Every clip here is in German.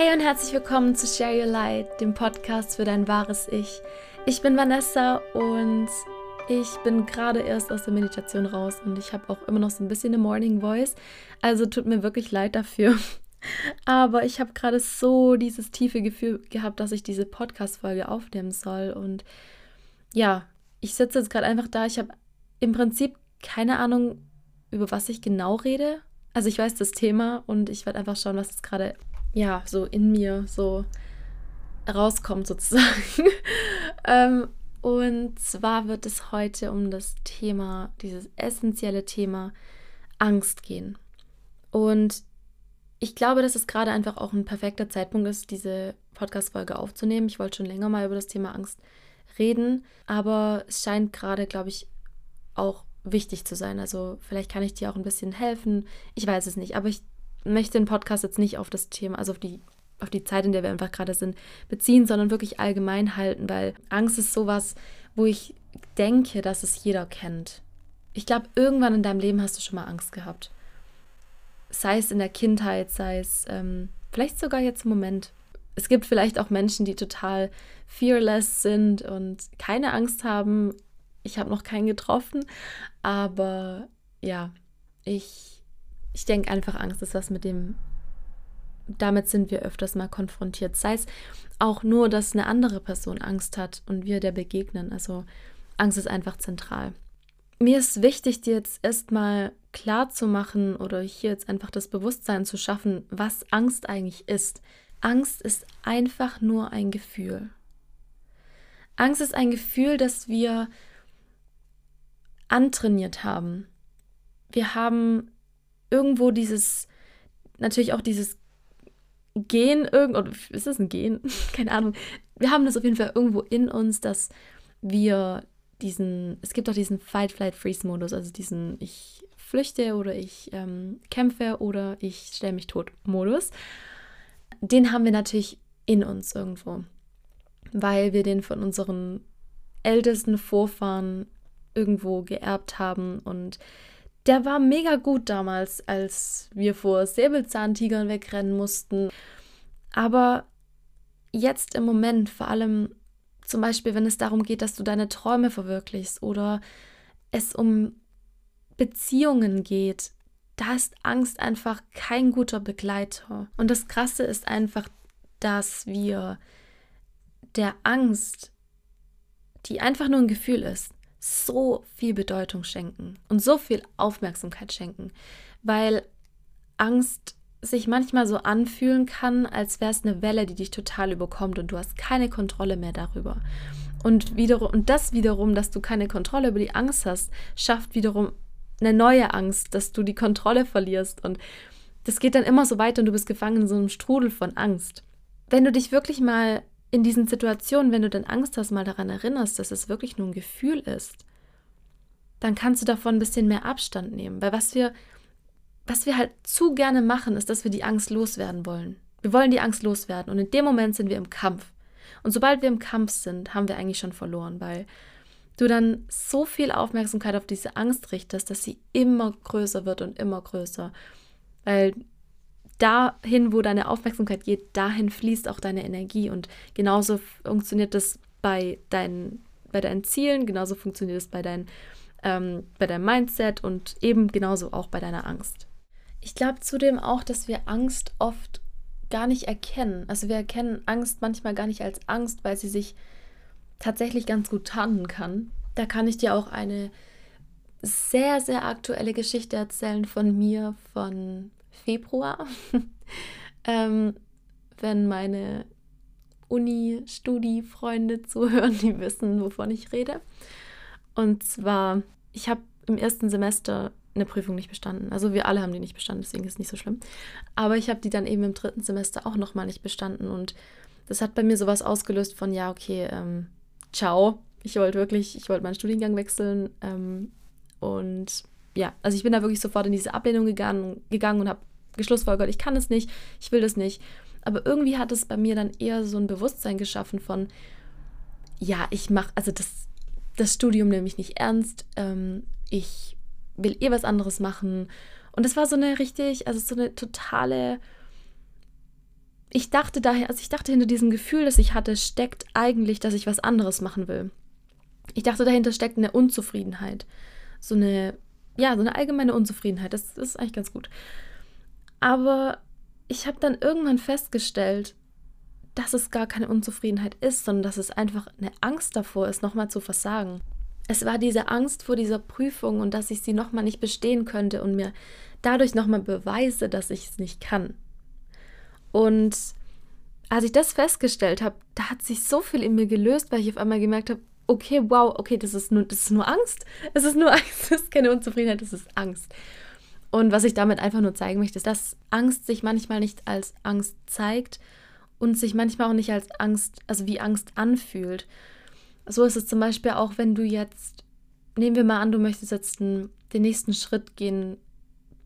Hey und herzlich willkommen zu Share Your Light, dem Podcast für dein wahres Ich. Ich bin Vanessa und ich bin gerade erst aus der Meditation raus und ich habe auch immer noch so ein bisschen eine Morning Voice. Also tut mir wirklich leid dafür. Aber ich habe gerade so dieses tiefe Gefühl gehabt, dass ich diese Podcast-Folge aufnehmen soll. Und ja, ich sitze jetzt gerade einfach da. Ich habe im Prinzip keine Ahnung, über was ich genau rede. Also ich weiß das Thema und ich werde einfach schauen, was jetzt gerade ja, so in mir so rauskommt sozusagen. ähm, und zwar wird es heute um das Thema, dieses essentielle Thema Angst gehen. Und ich glaube, dass es gerade einfach auch ein perfekter Zeitpunkt ist, diese Podcast-Folge aufzunehmen. Ich wollte schon länger mal über das Thema Angst reden, aber es scheint gerade, glaube ich, auch wichtig zu sein. Also vielleicht kann ich dir auch ein bisschen helfen. Ich weiß es nicht, aber ich möchte den Podcast jetzt nicht auf das Thema, also auf die, auf die Zeit, in der wir einfach gerade sind, beziehen, sondern wirklich allgemein halten, weil Angst ist sowas, wo ich denke, dass es jeder kennt. Ich glaube, irgendwann in deinem Leben hast du schon mal Angst gehabt. Sei es in der Kindheit, sei es ähm, vielleicht sogar jetzt im Moment. Es gibt vielleicht auch Menschen, die total fearless sind und keine Angst haben. Ich habe noch keinen getroffen, aber ja, ich ich denke einfach, Angst ist was, mit dem, damit sind wir öfters mal konfrontiert. Sei es auch nur, dass eine andere Person Angst hat und wir der begegnen. Also Angst ist einfach zentral. Mir ist wichtig, dir jetzt erstmal klar zu machen oder hier jetzt einfach das Bewusstsein zu schaffen, was Angst eigentlich ist. Angst ist einfach nur ein Gefühl. Angst ist ein Gefühl, das wir antrainiert haben. Wir haben irgendwo dieses, natürlich auch dieses Gen, irgend, oder ist das ein Gen? Keine Ahnung. Wir haben das auf jeden Fall irgendwo in uns, dass wir diesen, es gibt auch diesen Fight, Flight, Freeze-Modus, also diesen ich flüchte oder ich ähm, kämpfe oder ich stelle mich tot Modus. Den haben wir natürlich in uns irgendwo, weil wir den von unseren ältesten Vorfahren irgendwo geerbt haben und der war mega gut damals, als wir vor Säbelzahntigern wegrennen mussten. Aber jetzt im Moment, vor allem zum Beispiel, wenn es darum geht, dass du deine Träume verwirklichst oder es um Beziehungen geht, da ist Angst einfach kein guter Begleiter. Und das Krasse ist einfach, dass wir der Angst, die einfach nur ein Gefühl ist, so viel Bedeutung schenken und so viel Aufmerksamkeit schenken, weil Angst sich manchmal so anfühlen kann, als wäre es eine Welle, die dich total überkommt und du hast keine Kontrolle mehr darüber. Und, wiederum, und das wiederum, dass du keine Kontrolle über die Angst hast, schafft wiederum eine neue Angst, dass du die Kontrolle verlierst. Und das geht dann immer so weiter und du bist gefangen in so einem Strudel von Angst. Wenn du dich wirklich mal in diesen Situationen, wenn du dann Angst hast, mal daran erinnerst, dass es wirklich nur ein Gefühl ist, dann kannst du davon ein bisschen mehr Abstand nehmen. Weil was wir, was wir halt zu gerne machen, ist, dass wir die Angst loswerden wollen. Wir wollen die Angst loswerden und in dem Moment sind wir im Kampf. Und sobald wir im Kampf sind, haben wir eigentlich schon verloren, weil du dann so viel Aufmerksamkeit auf diese Angst richtest, dass sie immer größer wird und immer größer. Weil dahin, wo deine Aufmerksamkeit geht, dahin fließt auch deine Energie. Und genauso funktioniert das bei deinen, bei deinen Zielen, genauso funktioniert es bei, dein, ähm, bei deinem Mindset und eben genauso auch bei deiner Angst. Ich glaube zudem auch, dass wir Angst oft gar nicht erkennen. Also wir erkennen Angst manchmal gar nicht als Angst, weil sie sich tatsächlich ganz gut tarnen kann. Da kann ich dir auch eine sehr, sehr aktuelle Geschichte erzählen von mir, von Februar. ähm, wenn meine Uni-Studi-Freunde zuhören, die wissen, wovon ich rede. Und zwar, ich habe im ersten Semester eine Prüfung nicht bestanden. Also wir alle haben die nicht bestanden, deswegen ist es nicht so schlimm. Aber ich habe die dann eben im dritten Semester auch nochmal nicht bestanden. Und das hat bei mir sowas ausgelöst von, ja, okay, ähm, ciao. Ich wollte wirklich, ich wollte meinen Studiengang wechseln. Ähm, und ja, also ich bin da wirklich sofort in diese Ablehnung gegangen, gegangen und habe geschlussfolgert, ich kann es nicht, ich will das nicht. Aber irgendwie hat es bei mir dann eher so ein Bewusstsein geschaffen von, ja, ich mache, also das, das Studium nehme ich nicht ernst, ähm, ich will eh was anderes machen. Und es war so eine richtig, also so eine totale ich dachte daher, also ich dachte hinter diesem Gefühl, das ich hatte, steckt eigentlich, dass ich was anderes machen will. Ich dachte, dahinter steckt eine Unzufriedenheit. So eine, ja, so eine allgemeine Unzufriedenheit. Das, das ist eigentlich ganz gut. Aber ich habe dann irgendwann festgestellt, dass es gar keine Unzufriedenheit ist, sondern dass es einfach eine Angst davor ist, nochmal zu versagen. Es war diese Angst vor dieser Prüfung und dass ich sie nochmal nicht bestehen könnte und mir dadurch nochmal beweise, dass ich es nicht kann. Und als ich das festgestellt habe, da hat sich so viel in mir gelöst, weil ich auf einmal gemerkt habe, okay, wow, okay, das ist nur, das ist nur Angst. Es ist nur Angst, das ist keine Unzufriedenheit, das ist Angst. Und was ich damit einfach nur zeigen möchte, ist, dass Angst sich manchmal nicht als Angst zeigt und sich manchmal auch nicht als Angst, also wie Angst anfühlt. So ist es zum Beispiel auch, wenn du jetzt, nehmen wir mal an, du möchtest jetzt den, den nächsten Schritt gehen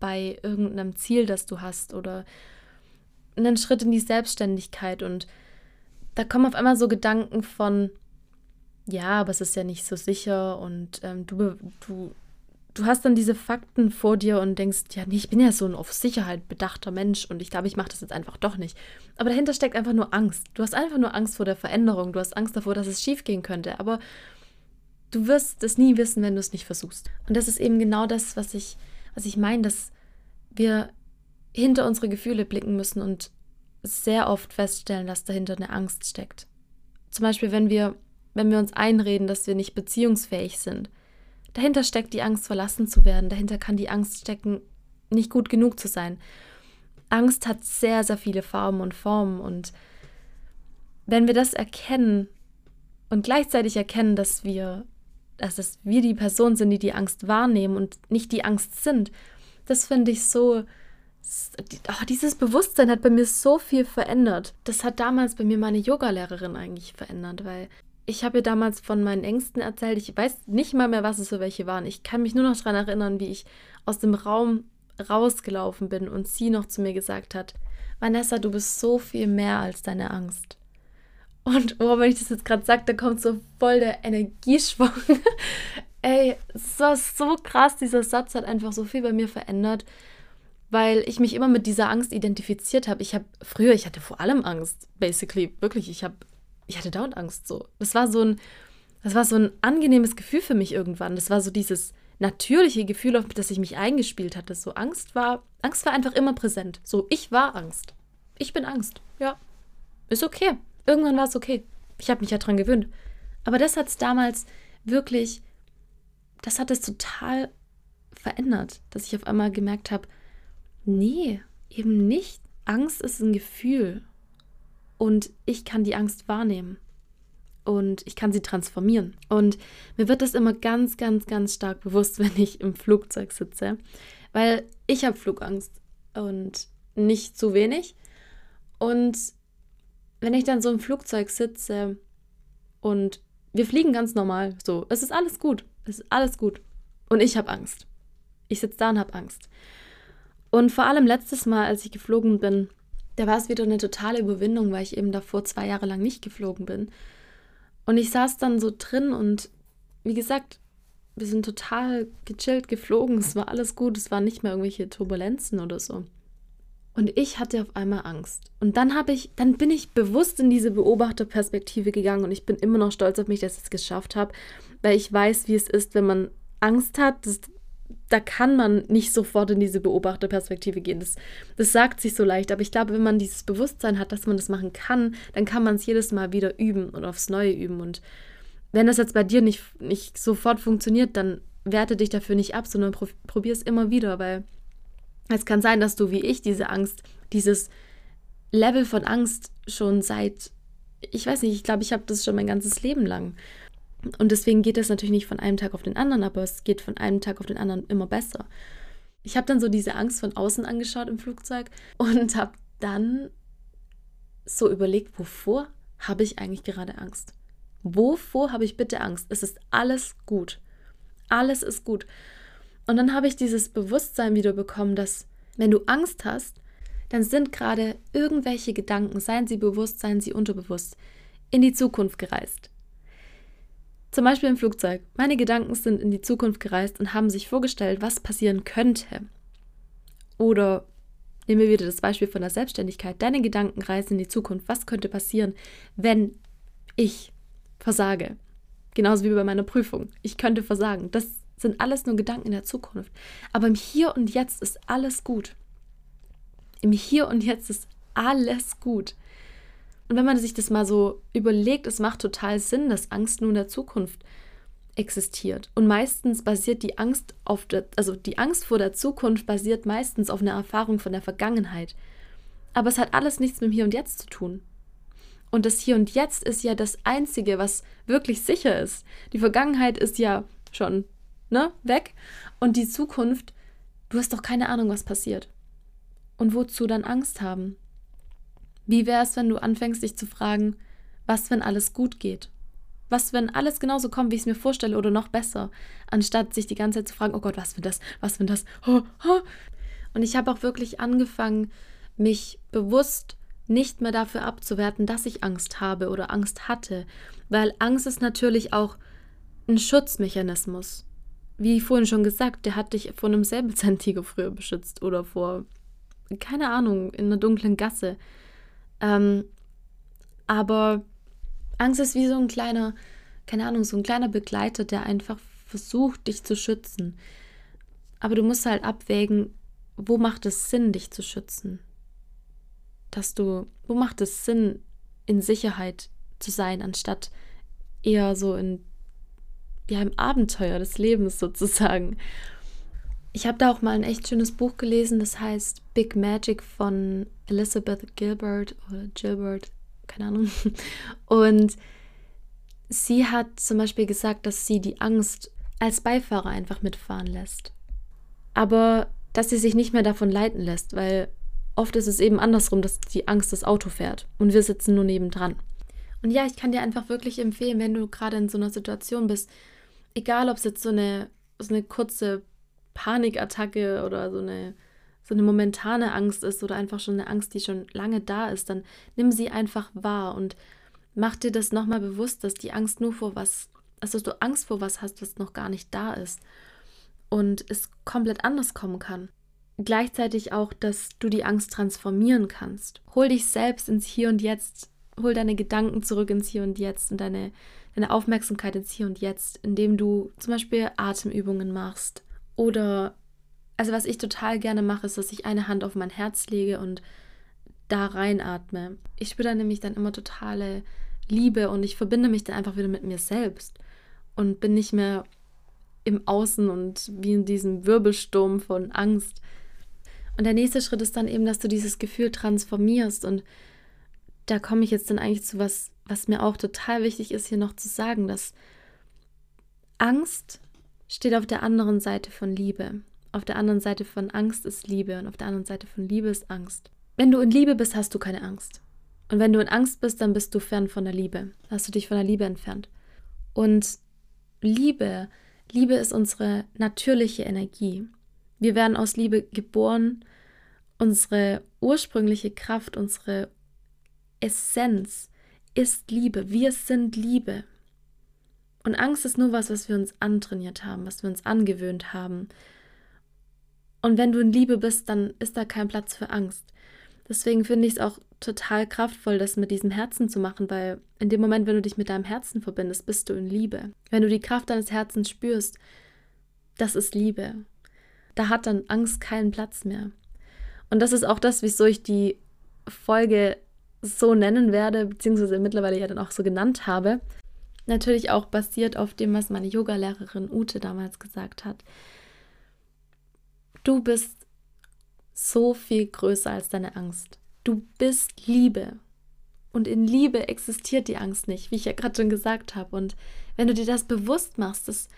bei irgendeinem Ziel, das du hast oder einen Schritt in die Selbstständigkeit und da kommen auf einmal so Gedanken von, ja, aber es ist ja nicht so sicher und ähm, du, du, du hast dann diese Fakten vor dir und denkst, ja, nee, ich bin ja so ein auf Sicherheit bedachter Mensch und ich glaube, ich mache das jetzt einfach doch nicht. Aber dahinter steckt einfach nur Angst. Du hast einfach nur Angst vor der Veränderung, du hast Angst davor, dass es schief gehen könnte, aber du wirst es nie wissen, wenn du es nicht versuchst. Und das ist eben genau das, was ich, was ich meine, dass wir hinter unsere Gefühle blicken müssen und sehr oft feststellen, dass dahinter eine Angst steckt. Zum Beispiel, wenn wir, wenn wir uns einreden, dass wir nicht beziehungsfähig sind. Dahinter steckt die Angst, verlassen zu werden. Dahinter kann die Angst stecken, nicht gut genug zu sein. Angst hat sehr, sehr viele Farben und Formen. Und wenn wir das erkennen und gleichzeitig erkennen, dass wir, dass es wir die Person sind, die die Angst wahrnehmen und nicht die Angst sind, das finde ich so, oh, dieses Bewusstsein hat bei mir so viel verändert. Das hat damals bei mir meine Yogalehrerin eigentlich verändert, weil ich habe ihr damals von meinen Ängsten erzählt. Ich weiß nicht mal mehr, was es für welche waren. Ich kann mich nur noch daran erinnern, wie ich aus dem Raum rausgelaufen bin und sie noch zu mir gesagt hat, Vanessa, du bist so viel mehr als deine Angst. Und oh, wenn ich das jetzt gerade sage, da kommt so voll der Energieschwung. Ey, es war so krass. Dieser Satz hat einfach so viel bei mir verändert, weil ich mich immer mit dieser Angst identifiziert habe. Ich habe früher, ich hatte vor allem Angst, basically, wirklich. Ich habe, ich hatte dauernd Angst so. Das war so ein, das war so ein angenehmes Gefühl für mich irgendwann. Das war so dieses natürliche Gefühl, auf das ich mich eingespielt hatte. So Angst war, Angst war einfach immer präsent. So, ich war Angst. Ich bin Angst. Ja, ist okay. Irgendwann war es okay. Ich habe mich ja dran gewöhnt. Aber das hat es damals wirklich das hat es total verändert, dass ich auf einmal gemerkt habe, nee, eben nicht. Angst ist ein Gefühl und ich kann die Angst wahrnehmen und ich kann sie transformieren. Und mir wird das immer ganz, ganz, ganz stark bewusst, wenn ich im Flugzeug sitze, weil ich habe Flugangst und nicht zu wenig. Und wenn ich dann so im Flugzeug sitze und wir fliegen ganz normal, so, es ist alles gut. Es ist alles gut. Und ich habe Angst. Ich sitze da und habe Angst. Und vor allem letztes Mal, als ich geflogen bin, da war es wieder eine totale Überwindung, weil ich eben davor zwei Jahre lang nicht geflogen bin. Und ich saß dann so drin und wie gesagt, wir sind total gechillt geflogen. Es war alles gut. Es waren nicht mehr irgendwelche Turbulenzen oder so. Und ich hatte auf einmal Angst. Und dann habe ich, dann bin ich bewusst in diese Beobachterperspektive gegangen und ich bin immer noch stolz auf mich, dass ich es geschafft habe, weil ich weiß, wie es ist, wenn man Angst hat. Das, da kann man nicht sofort in diese Beobachterperspektive gehen. Das, das sagt sich so leicht, aber ich glaube, wenn man dieses Bewusstsein hat, dass man das machen kann, dann kann man es jedes Mal wieder üben und aufs Neue üben. Und wenn das jetzt bei dir nicht, nicht sofort funktioniert, dann werte dich dafür nicht ab, sondern probier es immer wieder, weil es kann sein, dass du wie ich diese Angst, dieses Level von Angst schon seit, ich weiß nicht, ich glaube, ich habe das schon mein ganzes Leben lang. Und deswegen geht das natürlich nicht von einem Tag auf den anderen, aber es geht von einem Tag auf den anderen immer besser. Ich habe dann so diese Angst von außen angeschaut im Flugzeug und habe dann so überlegt, wovor habe ich eigentlich gerade Angst? Wovor habe ich bitte Angst? Es ist alles gut. Alles ist gut. Und dann habe ich dieses Bewusstsein wieder bekommen, dass wenn du Angst hast, dann sind gerade irgendwelche Gedanken, seien sie bewusst, seien sie unterbewusst, in die Zukunft gereist. Zum Beispiel im Flugzeug. Meine Gedanken sind in die Zukunft gereist und haben sich vorgestellt, was passieren könnte. Oder Nehmen wir wieder das Beispiel von der Selbstständigkeit. Deine Gedanken reisen in die Zukunft. Was könnte passieren, wenn ich versage? Genauso wie bei meiner Prüfung. Ich könnte versagen. Das sind alles nur Gedanken in der Zukunft. Aber im Hier und Jetzt ist alles gut. Im Hier und Jetzt ist alles gut. Und wenn man sich das mal so überlegt, es macht total Sinn, dass Angst nur in der Zukunft existiert. Und meistens basiert die Angst auf der, also die Angst vor der Zukunft basiert meistens auf einer Erfahrung von der Vergangenheit. Aber es hat alles nichts mit dem Hier und Jetzt zu tun. Und das Hier und Jetzt ist ja das Einzige, was wirklich sicher ist. Die Vergangenheit ist ja schon ne, weg. Und die Zukunft, du hast doch keine Ahnung, was passiert. Und wozu dann Angst haben? Wie wäre es, wenn du anfängst, dich zu fragen, was, wenn alles gut geht? Was, wenn alles genauso kommt, wie ich es mir vorstelle oder noch besser, anstatt sich die ganze Zeit zu fragen, oh Gott, was wenn das, was wenn das? Oh, oh. Und ich habe auch wirklich angefangen, mich bewusst nicht mehr dafür abzuwerten, dass ich Angst habe oder Angst hatte, weil Angst ist natürlich auch ein Schutzmechanismus. Wie vorhin schon gesagt, der hat dich vor einem Säbelzahntiger früher beschützt oder vor, keine Ahnung, in einer dunklen Gasse. Ähm, aber Angst ist wie so ein kleiner, keine Ahnung, so ein kleiner Begleiter, der einfach versucht, dich zu schützen. Aber du musst halt abwägen, wo macht es Sinn, dich zu schützen? Dass du, wo macht es Sinn, in Sicherheit zu sein, anstatt eher so in, ja, im Abenteuer des Lebens sozusagen. Ich habe da auch mal ein echt schönes Buch gelesen, das heißt Big Magic von Elizabeth Gilbert oder Gilbert, keine Ahnung. Und sie hat zum Beispiel gesagt, dass sie die Angst als Beifahrer einfach mitfahren lässt. Aber dass sie sich nicht mehr davon leiten lässt, weil oft ist es eben andersrum, dass die Angst das Auto fährt und wir sitzen nur nebendran. Und ja, ich kann dir einfach wirklich empfehlen, wenn du gerade in so einer Situation bist, egal ob es jetzt so eine, so eine kurze Panikattacke oder so eine so eine momentane Angst ist oder einfach schon eine Angst, die schon lange da ist, dann nimm sie einfach wahr und mach dir das nochmal bewusst, dass die Angst nur vor was, also dass du Angst vor was hast, was noch gar nicht da ist und es komplett anders kommen kann. Gleichzeitig auch, dass du die Angst transformieren kannst. Hol dich selbst ins Hier und Jetzt, hol deine Gedanken zurück ins Hier und Jetzt und deine, deine Aufmerksamkeit ins Hier und Jetzt, indem du zum Beispiel Atemübungen machst oder also was ich total gerne mache, ist, dass ich eine Hand auf mein Herz lege und da reinatme. Ich spüre dann nämlich dann immer totale Liebe und ich verbinde mich dann einfach wieder mit mir selbst und bin nicht mehr im Außen und wie in diesem Wirbelsturm von Angst. Und der nächste Schritt ist dann eben, dass du dieses Gefühl transformierst und da komme ich jetzt dann eigentlich zu was, was mir auch total wichtig ist, hier noch zu sagen, dass Angst steht auf der anderen Seite von Liebe. Auf der anderen Seite von Angst ist Liebe und auf der anderen Seite von Liebe ist Angst. Wenn du in Liebe bist, hast du keine Angst. Und wenn du in Angst bist, dann bist du fern von der Liebe. Hast du dich von der Liebe entfernt. Und Liebe, Liebe ist unsere natürliche Energie. Wir werden aus Liebe geboren. Unsere ursprüngliche Kraft, unsere Essenz ist Liebe. Wir sind Liebe. Und Angst ist nur was, was wir uns antrainiert haben, was wir uns angewöhnt haben, und wenn du in Liebe bist, dann ist da kein Platz für Angst. Deswegen finde ich es auch total kraftvoll, das mit diesem Herzen zu machen, weil in dem Moment, wenn du dich mit deinem Herzen verbindest, bist du in Liebe. Wenn du die Kraft deines Herzens spürst, das ist Liebe. Da hat dann Angst keinen Platz mehr. Und das ist auch das, wieso ich die Folge so nennen werde, beziehungsweise mittlerweile ja dann auch so genannt habe. Natürlich auch basiert auf dem, was meine Yogalehrerin Ute damals gesagt hat. Du bist so viel größer als deine Angst. Du bist Liebe. Und in Liebe existiert die Angst nicht, wie ich ja gerade schon gesagt habe. Und wenn du dir das bewusst machst, es,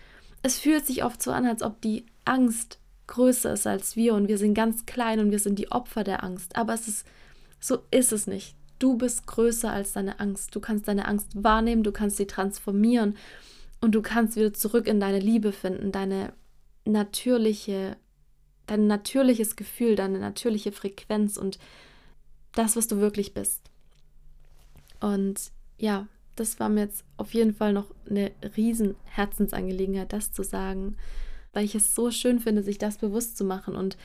es fühlt sich oft so an, als ob die Angst größer ist als wir und wir sind ganz klein und wir sind die Opfer der Angst. Aber es ist, so ist es nicht. Du bist größer als deine Angst. Du kannst deine Angst wahrnehmen, du kannst sie transformieren und du kannst wieder zurück in deine Liebe finden, deine natürliche dein natürliches Gefühl, deine natürliche Frequenz und das, was du wirklich bist. Und ja, das war mir jetzt auf jeden Fall noch eine riesen Herzensangelegenheit, das zu sagen, weil ich es so schön finde, sich das bewusst zu machen. Und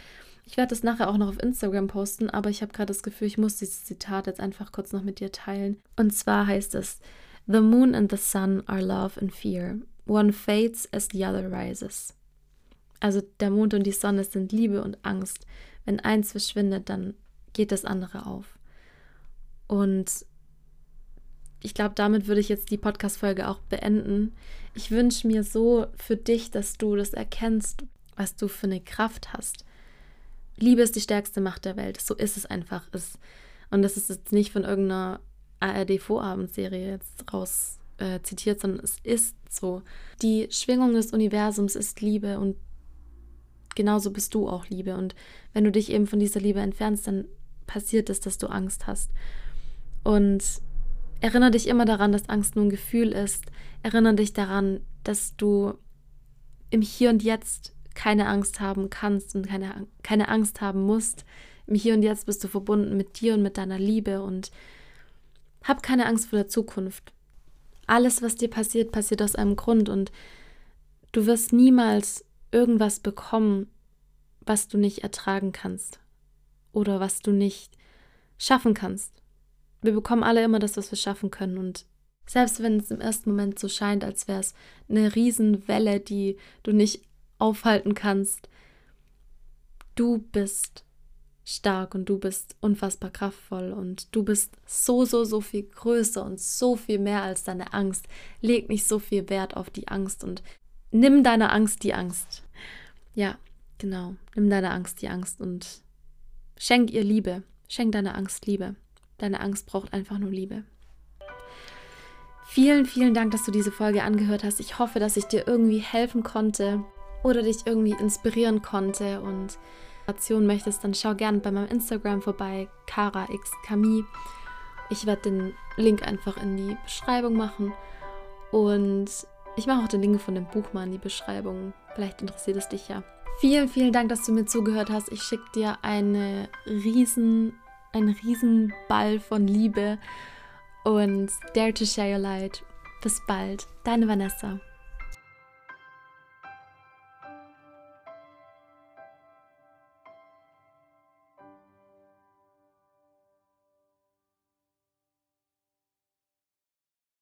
Ich werde das nachher auch noch auf Instagram posten, aber ich habe gerade das Gefühl, ich muss dieses Zitat jetzt einfach kurz noch mit dir teilen. Und zwar heißt es: The moon and the sun are love and fear. One fades as the other rises. Also der Mond und die Sonne sind Liebe und Angst. Wenn eins verschwindet, dann geht das andere auf. Und ich glaube, damit würde ich jetzt die Podcast-Folge auch beenden. Ich wünsche mir so für dich, dass du das erkennst, was du für eine Kraft hast. Liebe ist die stärkste Macht der Welt. So ist es einfach. Und das ist jetzt nicht von irgendeiner ARD-Vorabendserie jetzt raus äh, zitiert, sondern es ist so. Die Schwingung des Universums ist Liebe und genauso bist du auch Liebe. Und wenn du dich eben von dieser Liebe entfernst, dann passiert es, dass du Angst hast. Und Erinnere dich immer daran, dass Angst nur ein Gefühl ist. Erinnere dich daran, dass du im Hier und Jetzt keine Angst haben kannst und keine, keine Angst haben musst. Im Hier und Jetzt bist du verbunden mit dir und mit deiner Liebe und hab keine Angst vor der Zukunft. Alles, was dir passiert, passiert aus einem Grund und du wirst niemals irgendwas bekommen, was du nicht ertragen kannst oder was du nicht schaffen kannst wir bekommen alle immer das, was wir schaffen können. Und selbst wenn es im ersten Moment so scheint, als wäre es eine Riesenwelle, die du nicht aufhalten kannst, du bist stark und du bist unfassbar kraftvoll und du bist so, so, so viel größer und so viel mehr als deine Angst. Leg nicht so viel Wert auf die Angst und nimm deiner Angst die Angst. Ja, genau. Nimm deiner Angst die Angst und schenk ihr Liebe. Schenk deiner Angst Liebe. Deine Angst braucht einfach nur Liebe. Vielen, vielen Dank, dass du diese Folge angehört hast. Ich hoffe, dass ich dir irgendwie helfen konnte oder dich irgendwie inspirieren konnte und Inspiration möchtest, dann schau gerne bei meinem Instagram vorbei, karaxkami. Ich werde den Link einfach in die Beschreibung machen und ich mache auch den Link von dem Buch mal in die Beschreibung. Vielleicht interessiert es dich ja. Vielen, vielen Dank, dass du mir zugehört hast. Ich schicke dir eine riesen ein Riesenball von Liebe und Dare to Share Your Light. Bis bald, deine Vanessa.